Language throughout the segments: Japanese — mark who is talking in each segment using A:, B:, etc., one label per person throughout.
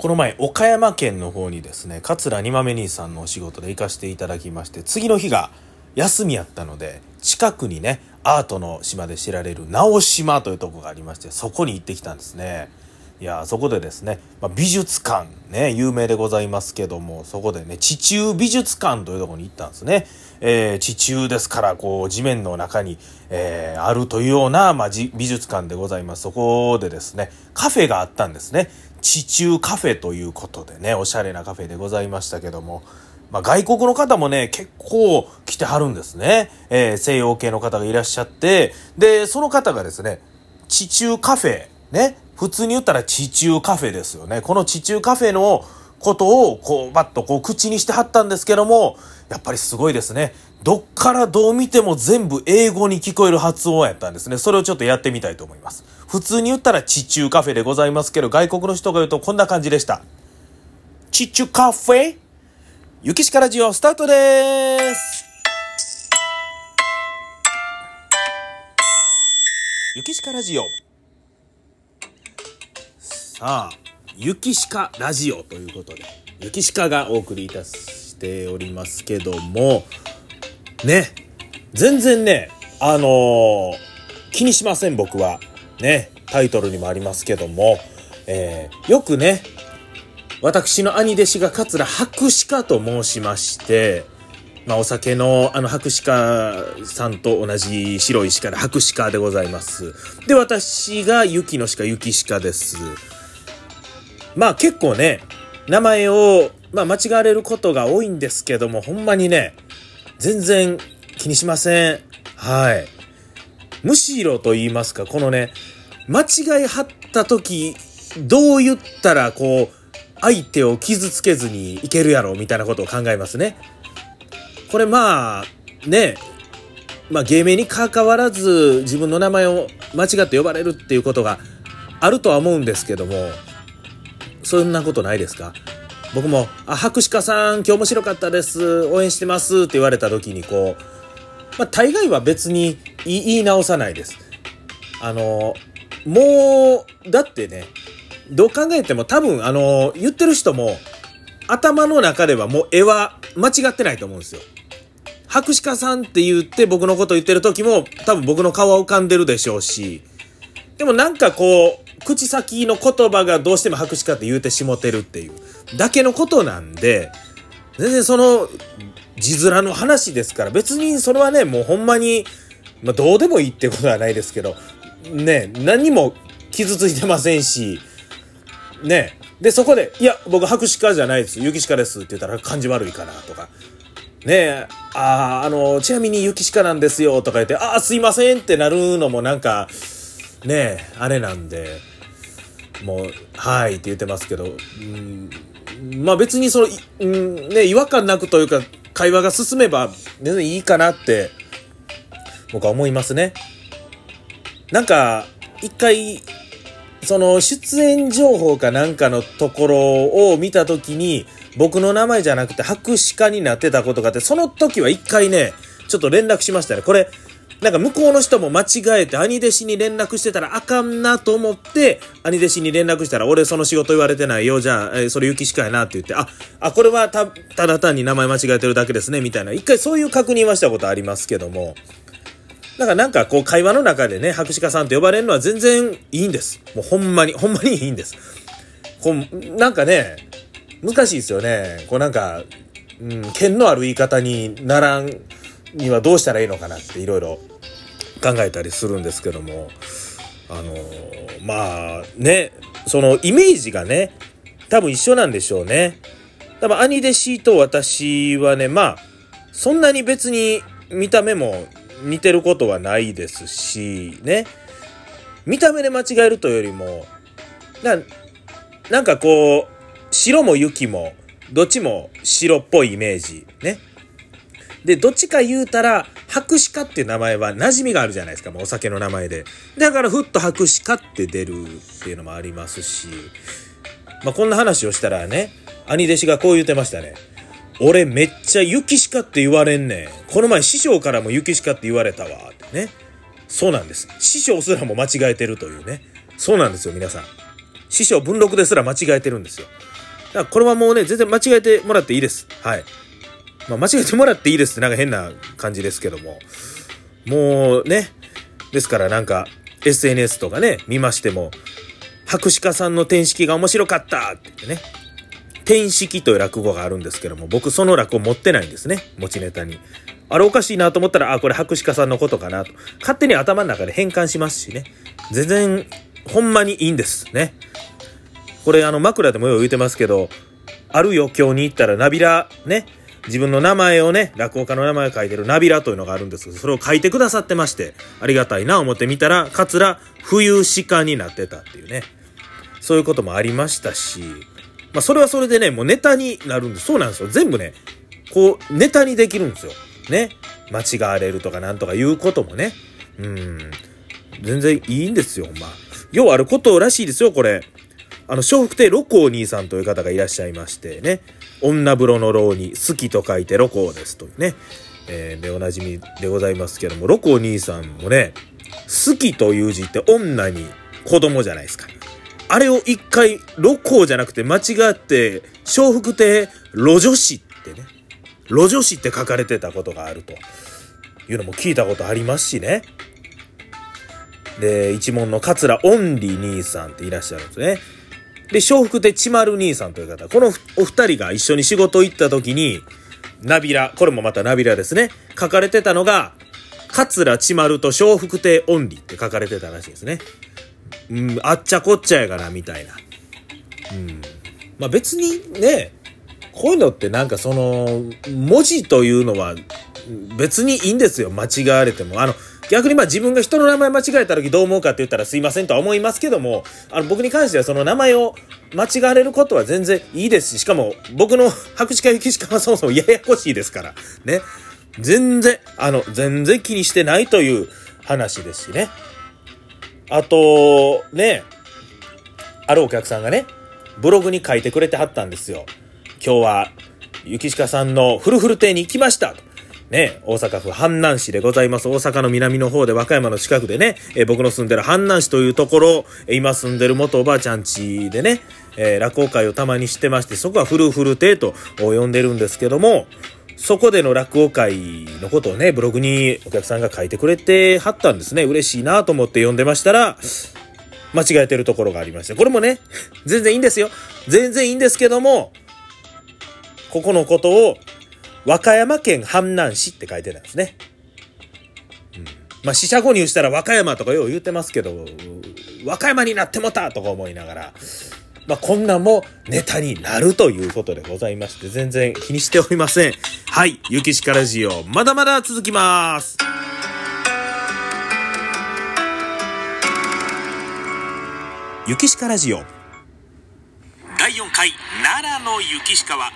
A: この前、岡山県の方にですね、桂二豆兄さんのお仕事で行かせていただきまして、次の日が休みやったので、近くにね、アートの島で知られる直島というとこがありまして、そこに行ってきたんですね。いや、そこでですね、まあ、美術館、ね、有名でございますけども、そこでね、地中美術館というとこに行ったんですね。えー、地中ですから、こう、地面の中に、えー、あるというような、まあ、美術館でございます。そこでですね、カフェがあったんですね。地中カフェということでね、おしゃれなカフェでございましたけども、まあ、外国の方もね、結構来てはるんですね。えー、西洋系の方がいらっしゃって、で、その方がですね、地中カフェ、ね、普通に言ったら地中カフェですよね。この地中カフェのことを、こう、バッとこう、口にしてはったんですけども、やっぱりすごいですね。どっからどう見ても全部英語に聞こえる発音やったんですね。それをちょっとやってみたいと思います。普通に言ったら地中カフェでございますけど、外国の人が言うとこんな感じでした。地中カフェゆきしかラジオスタートですゆきしかラジオさあ、ゆきしかラジオということで、ゆきしかがお送りいたしておりますけども、ね、全然ね、あのー、気にしません僕は。ね、タイトルにもありますけども、えー、よくね、私の兄弟子が桂博士家と申しまして、まあ、お酒のあの博士家さんと同じ白い鹿で博士家でございます。で、私が雪の鹿、雪鹿です。まあ結構ね、名前を、まあ、間違われることが多いんですけども、ほんまにね、全然気にしません。はい。むしろと言いますか、このね、間違いはった時、どう言ったらこう、相手を傷つけずにいけるやろ、みたいなことを考えますね。これまあ、ね、まあ芸名に関わらず自分の名前を間違って呼ばれるっていうことがあるとは思うんですけども、そんなことないですか？僕も、あ、博士家さん、今日面白かったです。応援してます。って言われた時に、こう、まあ、大概は別に言い直さないです。あの、もう、だってね、どう考えても多分、あの、言ってる人も、頭の中ではもう絵は間違ってないと思うんですよ。博士家さんって言って僕のこと言ってる時も多分僕の顔は浮かんでるでしょうし、でもなんかこう、口先の言葉がどうしても白紙かって言うてしもてるっていうだけのことなんで、全然その字面の話ですから、別にそれはね、もうほんまに、まあどうでもいいってことはないですけど、ね、何も傷ついてませんし、ね、で、そこで、いや、僕白紙家じゃないです、雪鹿ですって言ったら感じ悪いかなとか、ね、ああ、あの、ちなみに雪鹿なんですよとか言って、ああ、すいませんってなるのもなんか、ねえ、あれなんで、もう、はいって言ってますけど、うん、まあ別にその、うん、ね、違和感なくというか、会話が進めば全然いいかなって、僕は思いますね。なんか、一回、その出演情報かなんかのところを見たときに、僕の名前じゃなくて白紙化になってたことがあって、その時は一回ね、ちょっと連絡しましたね。これ、なんか向こうの人も間違えて兄弟子に連絡してたらあかんなと思って、兄弟子に連絡したら俺その仕事言われてないよ。じゃあ、え、それ雪しかやなって言って、あ、あ、これはた、ただ単に名前間違えてるだけですね、みたいな。一回そういう確認はしたことありますけども。だからなんかこう会話の中でね、博士家さんって呼ばれるのは全然いいんです。もうほんまに、ほんまにいいんです。こう、なんかね、難しいですよね。こうなんか、うん、剣のある言い方にならんにはどうしたらいいのかなっていろいろ考えたりするんですけども、あの、まあね、そのイメージがね、多分一緒なんでしょうね。多分兄弟子と私はね、まあ、そんなに別に見た目も似てることはないですし、ね。見た目で間違えるというよりも、ななんかこう、白も雪も、どっちも白っぽいイメージ。ね。で、どっちか言うたら、白紙家っていう名前は馴染みがあるじゃないですか、もうお酒の名前で。だから、ふっと白紙家って出るっていうのもありますし、まあ、こんな話をしたらね、兄弟子がこう言ってましたね。俺めっちゃ雪鹿って言われんねん。この前師匠からも雪鹿って言われたわ。ってね。そうなんです。師匠すらも間違えてるというね。そうなんですよ、皆さん。師匠文録ですら間違えてるんですよ。だからこれはもうね、全然間違えてもらっていいです。はい。まあ、間違えてもらっていいですってなんか変な感じですけども。もうね、ですからなんか SNS とかね、見ましても、博士家さんの天式が面白かったってってね、天式という落語があるんですけども、僕その落語持ってないんですね、持ちネタに。あれおかしいなと思ったら、あ、これ博士家さんのことかなと。勝手に頭の中で変換しますしね。全然、ほんまにいいんですね。これあの枕でもよう言うてますけど、ある余興に行ったらナビラ、ね、自分の名前をね、落語家の名前を書いてるナビラというのがあるんですけど、それを書いてくださってまして、ありがたいな思ってみたら、桂冬鹿になってたっていうね。そういうこともありましたし、まあそれはそれでね、もうネタになるんです。そうなんですよ。全部ね、こう、ネタにできるんですよ。ね。間違われるとかなんとか言うこともね。うん。全然いいんですよ、まあ。ようあることらしいですよ、これ。あの、笑福亭六甲兄さんという方がいらっしゃいましてね。女風呂の牢に好きと書いて六甲ですというね。えー、で、おなじみでございますけども、六甲兄さんもね、好きという字って女に子供じゃないですか。あれを一回、六甲じゃなくて間違って、笑福亭路女子ってね、路女子って書かれてたことがあるというのも聞いたことありますしね。で、一門の桂オンリー兄さんっていらっしゃるんですね。で、笑福亭千丸兄さんという方、このお二人が一緒に仕事行った時に、ナビラ、これもまたナビラですね。書かれてたのが、桂千丸と笑福亭オンリーって書かれてたらしいですね。うん、あっちゃこっちゃやがな、みたいな。うん。まあ別にね、こういうのってなんかその、文字というのは別にいいんですよ。間違われても。あの、逆にまあ自分が人の名前間違えた時どう思うかって言ったらすいませんとは思いますけども、あの僕に関してはその名前を間違われることは全然いいですし、しかも僕の白紙か雪しかはそもそもややこしいですから。ね。全然、あの、全然気にしてないという話ですしね。あと、ね、あるお客さんがね、ブログに書いてくれてはったんですよ。今日は、雪鹿さんのフルフル亭に行きましたと。ね、大阪府阪南市でございます。大阪の南の方で和歌山の近くでね、え僕の住んでる阪南市というところ、今住んでる元おばあちゃん家でね、えー、落語会をたまにしてまして、そこはフルフル亭と呼んでるんですけども、そこでの落語会のことをね、ブログにお客さんが書いてくれてはったんですね。嬉しいなと思って読んでましたら、間違えてるところがありまして。これもね、全然いいんですよ。全然いいんですけども、ここのことを、和歌山県阪南市って書いてたんですね。うん、まあ、四捨五入したら和歌山とかよう言うてますけど、和歌山になってもたとか思いながら、まあ、こんなんもネタになるということでございまして、全然気にしておりません。はい、ゆきしかラジオ、まだまだ続きます。ゆきしかラジオ。第4回、奈良のゆきしかは、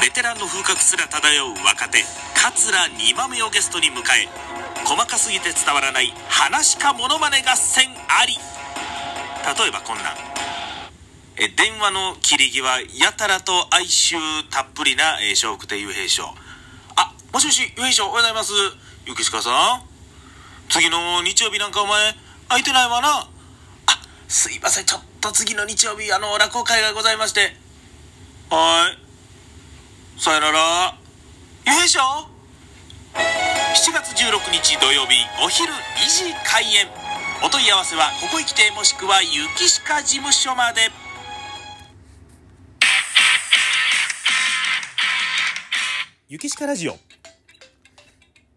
A: ベテランの風格すら漂う若手、桂二番目をゲストに迎え、細かすぎて伝わらない話かモノマネ合戦あり。例えばこんな。え電話の切り際やたらと哀愁たっぷりな、えー、笑福亭雄平師匠あもしもし雄平師匠おはようございます。雪鹿さん。次の日曜日なんかお前空いてないわな。あすいませんちょっと次の日曜日あの落語会がございまして。はい。さよなら。雄平師匠7月16日土曜日お昼2時開演。お問い合わせはここへ来てもしくは雪鹿事務所まで。雪しかラジオ。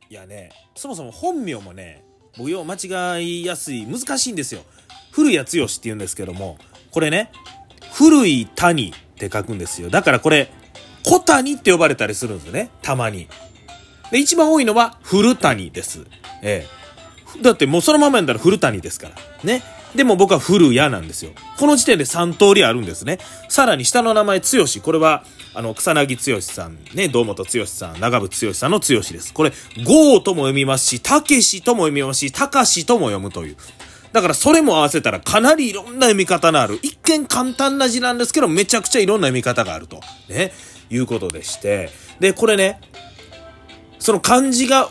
A: いやね、そもそも本名もね、僕よ間違いやすい、難しいんですよ。古谷剛って言うんですけども、これね、古い谷って書くんですよ。だからこれ、小谷って呼ばれたりするんですよね。たまに。で、一番多いのは古谷です。ええ。だってもうそのままやったら古谷ですから。ね。でも僕は古谷なんですよ。この時点で3通りあるんですね。さらに下の名前、剛。これは、あの、草薙剛さん、ね、堂本剛さん、長渕剛さんの剛です。これ、ゴーとも読みますし、たけしとも読みますし、たかしとも読むという。だからそれも合わせたらかなりいろんな読み方のある。一見簡単な字なんですけど、めちゃくちゃいろんな読み方があると。ね。いうことでして。で、これね、その漢字が、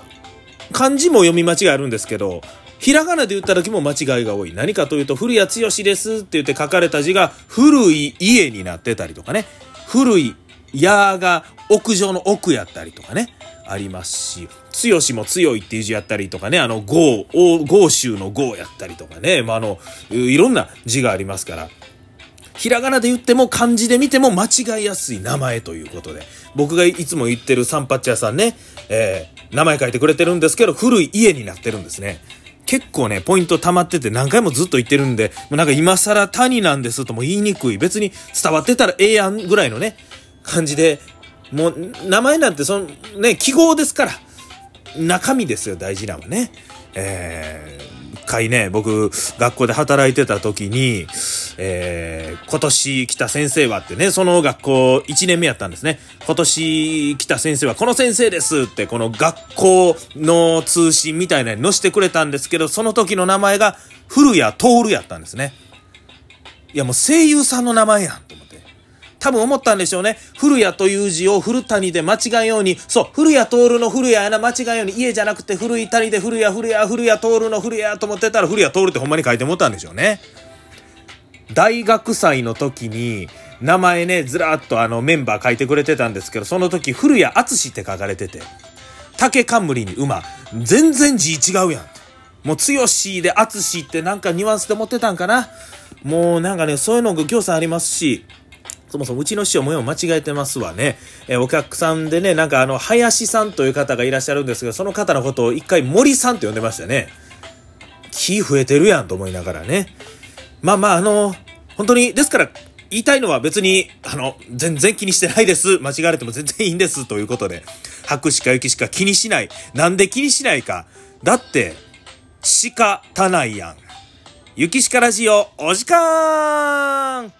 A: 漢字も読み間違いあるんですけど、ひらがなで言った時も間違いが多い。何かというと、古谷剛ですって言って書かれた字が古い家になってたりとかね。古い矢が屋上の奥やったりとかね。ありますし、強しも強いっていう字やったりとかね、あの、豪、豪州の豪やったりとかね、まあ、あの、いろんな字がありますから、ひらがなで言っても漢字で見ても間違いやすい名前ということで、僕がいつも言ってるサンパッチ屋さんね、えー、名前書いてくれてるんですけど、古い家になってるんですね。結構ね、ポイント溜まってて何回もずっと言ってるんで、もうなんか今更谷なんですとも言いにくい。別に伝わってたらええやんぐらいのね、感じでもう、名前なんて、その、ね、記号ですから。中身ですよ、大事なのはね。えー、回ね、僕、学校で働いてた時に、えー、今年来た先生はってね、その学校1年目やったんですね。今年来た先生はこの先生ですって、この学校の通信みたいなのに載せてくれたんですけど、その時の名前が古谷徹やったんですね。いやもう声優さんの名前やん。多分思ったんでしょうね。古谷という字を古谷で間違いように、そう、古谷徹の古谷やな、間違いように、家じゃなくて古い谷で古谷、古谷、古谷徹の古谷と思ってたら、古谷徹ってほんまに書いてもったんでしょうね。大学祭の時に、名前ね、ずらっとあのメンバー書いてくれてたんですけど、その時、古谷敦って書かれてて、竹冠に馬、全然字違うやん。もう、強しで敦ってなんかニュアンスで持ってたんかな。もうなんかね、そういうのご協賛ありますし、そもそもうちの師匠もよう間違えてますわね。えー、お客さんでね、なんかあの、林さんという方がいらっしゃるんですが、その方のことを一回森さんって呼んでましたね。気増えてるやんと思いながらね。まあまあ、あの、本当に、ですから、言いたいのは別に、あの、全然気にしてないです。間違われても全然いいんです。ということで、白しか雪しか気にしない。なんで気にしないか。だって、仕方ないやん。雪しかラジオ、お時間